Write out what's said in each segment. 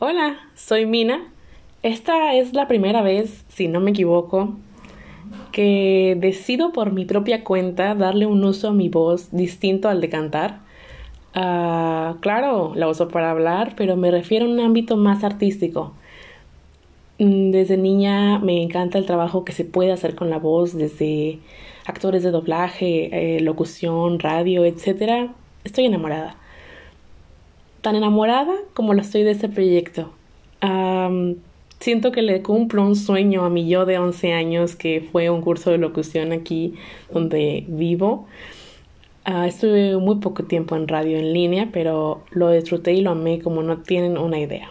Hola, soy Mina. Esta es la primera vez, si no me equivoco, que decido por mi propia cuenta darle un uso a mi voz distinto al de cantar. Ah, claro, la uso para hablar, pero me refiero a un ámbito más artístico. Mm, desde niña me encanta el trabajo que se puede hacer con la voz, desde actores de doblaje, eh, locución, radio, etc. Estoy enamorada tan enamorada como lo estoy de este proyecto. siento que le cumplo un sueño a mi yo de 11 años, que fue un curso de locución aquí donde vivo. Uh, estuve muy poco tiempo en radio en línea, pero lo disfruté y lo amé como no tienen una idea.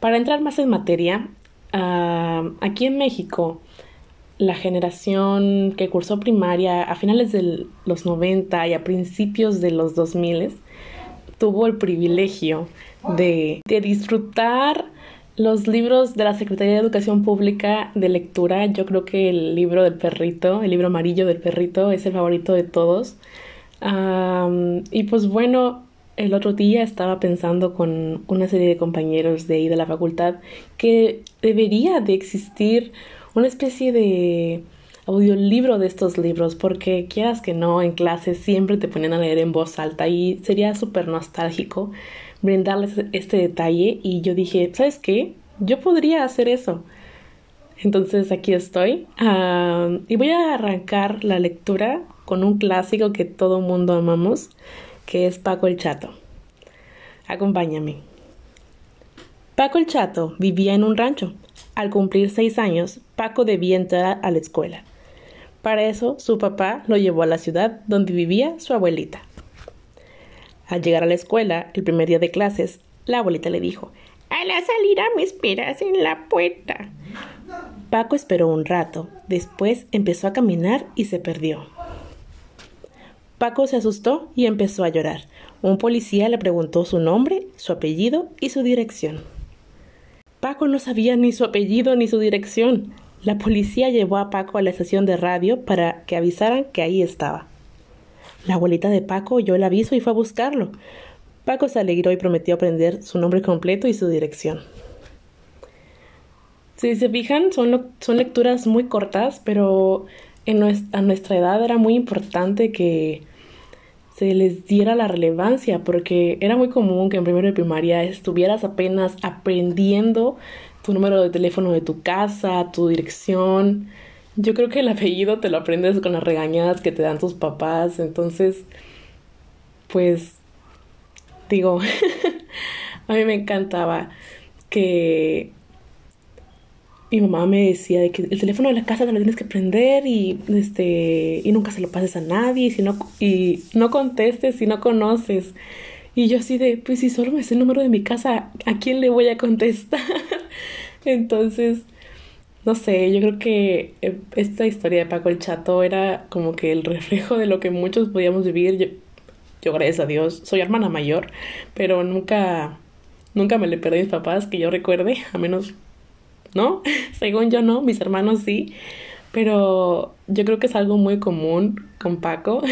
Para entrar más en materia, aquí en México, la generación que cursó primaria a finales de los 90 y a principios de los 2000 tuvo el privilegio de, disfrutar los libros de la Secretaría de Educación Pública de lectura. Yo creo que el libro del perrito, el libro amarillo del perrito, es el favorito de todos. y pues bueno, el otro día estaba pensando con una serie de compañeros de ahí de la facultad que debería de existir una especie de audiolibro de estos libros, porque quieras que no, en clase siempre te ponen a leer en voz alta y sería súper nostálgico brindarles este detalle y yo dije, ¿sabes qué? Yo podría hacer eso. Entonces aquí estoy y voy a arrancar la lectura con un clásico que todo mundo amamos, que es Paco el Chato. Acompáñame. Paco el Chato vivía en un rancho. Al cumplir seis años, Paco debía entrar a la escuela. Para eso, su papá lo llevó a la ciudad donde vivía su abuelita. Al llegar a la escuela, el primer día de clases, la abuelita le dijo, A la salida me esperas en la puerta. Paco esperó un rato, después empezó a caminar y se perdió. Paco se asustó y empezó a llorar. Un policía le preguntó su nombre, su apellido y su dirección. Paco no sabía ni su apellido ni su dirección. La policía llevó a Paco a la estación de radio para que avisaran que ahí estaba. La abuelita de Paco oyó el aviso y fue a buscarlo. Paco se alegró y prometió aprender su nombre completo y su dirección. Si se fijan, son, son lecturas muy cortas, pero a nuestra edad era muy importante que se les diera la relevancia, porque era muy común que en primero de primaria estuvieras apenas aprendiendo tu número de teléfono de tu casa, tu dirección. Yo creo que el apellido te lo aprendes con las regañadas que te dan tus papás. Entonces, pues, digo, a mí me encantaba que mi mamá me decía de que el teléfono de la casa te lo tienes que prender y este y nunca se lo pases a nadie y si no y no contestes si no conoces y yo así de, pues si solo me sé el número de mi casa, ¿a quién le voy a contestar? Entonces, no sé, yo creo que eh, esta historia de Paco el Chato era como que el reflejo de lo que muchos podíamos vivir. Yo, gracias a Dios, soy hermana mayor, pero nunca, nunca me le perdí a mis papás, que yo recuerde, a menos, ¿no? Según yo no, mis hermanos sí. Pero yo creo que es algo muy común con Paco,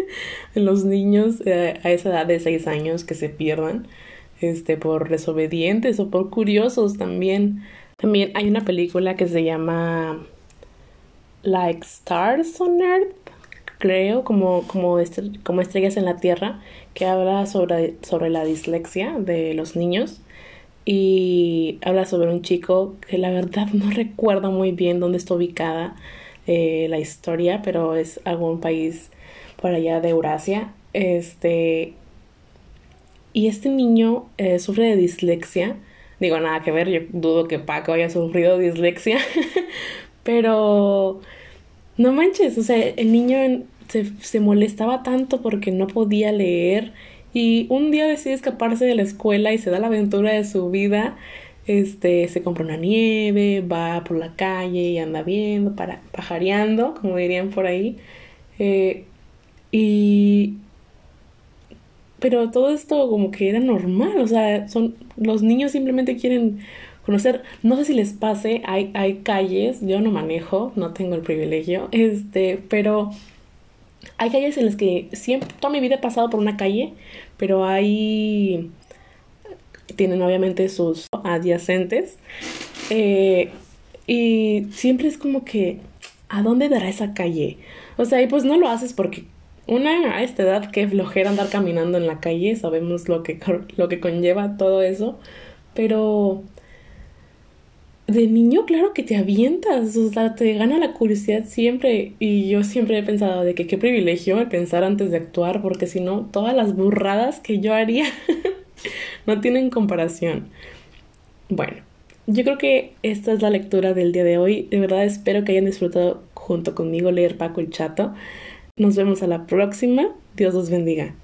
en los niños eh, a esa edad de 6 años que se pierdan este, por desobedientes o por curiosos también. También hay una película que se llama Like Stars on Earth, creo, como, como, como estrellas en la Tierra, que habla sobre, sobre la dislexia de los niños y habla sobre un chico que la verdad no recuerdo muy bien dónde está ubicada eh, la historia, pero es algún país por allá de Eurasia. Este, y este niño eh, sufre de dislexia. Digo, nada que ver, yo dudo que Paco haya sufrido dislexia, pero no manches, o sea, el niño se, se molestaba tanto porque no podía leer y un día decide escaparse de la escuela y se da la aventura de su vida. Este, se compra una nieve, va por la calle y anda viendo, para, pajareando, como dirían por ahí. Eh, y. Pero todo esto como que era normal, o sea, son. Los niños simplemente quieren conocer. No sé si les pase, hay, hay calles, yo no manejo, no tengo el privilegio, este, pero hay calles en las que siempre, toda mi vida he pasado por una calle, pero hay tienen obviamente sus adyacentes. Eh, y siempre es como que, ¿a dónde dará esa calle? O sea, y pues no lo haces porque una a esta edad que flojera andar caminando en la calle, sabemos lo que, lo que conlleva todo eso, pero de niño, claro que te avientas, o sea, te gana la curiosidad siempre. Y yo siempre he pensado de que qué privilegio el pensar antes de actuar, porque si no, todas las burradas que yo haría no tienen comparación. Bueno, yo creo que esta es la lectura del día de hoy. De verdad espero que hayan disfrutado junto conmigo leer Paco el Chato. Nos vemos a la próxima. Dios los bendiga.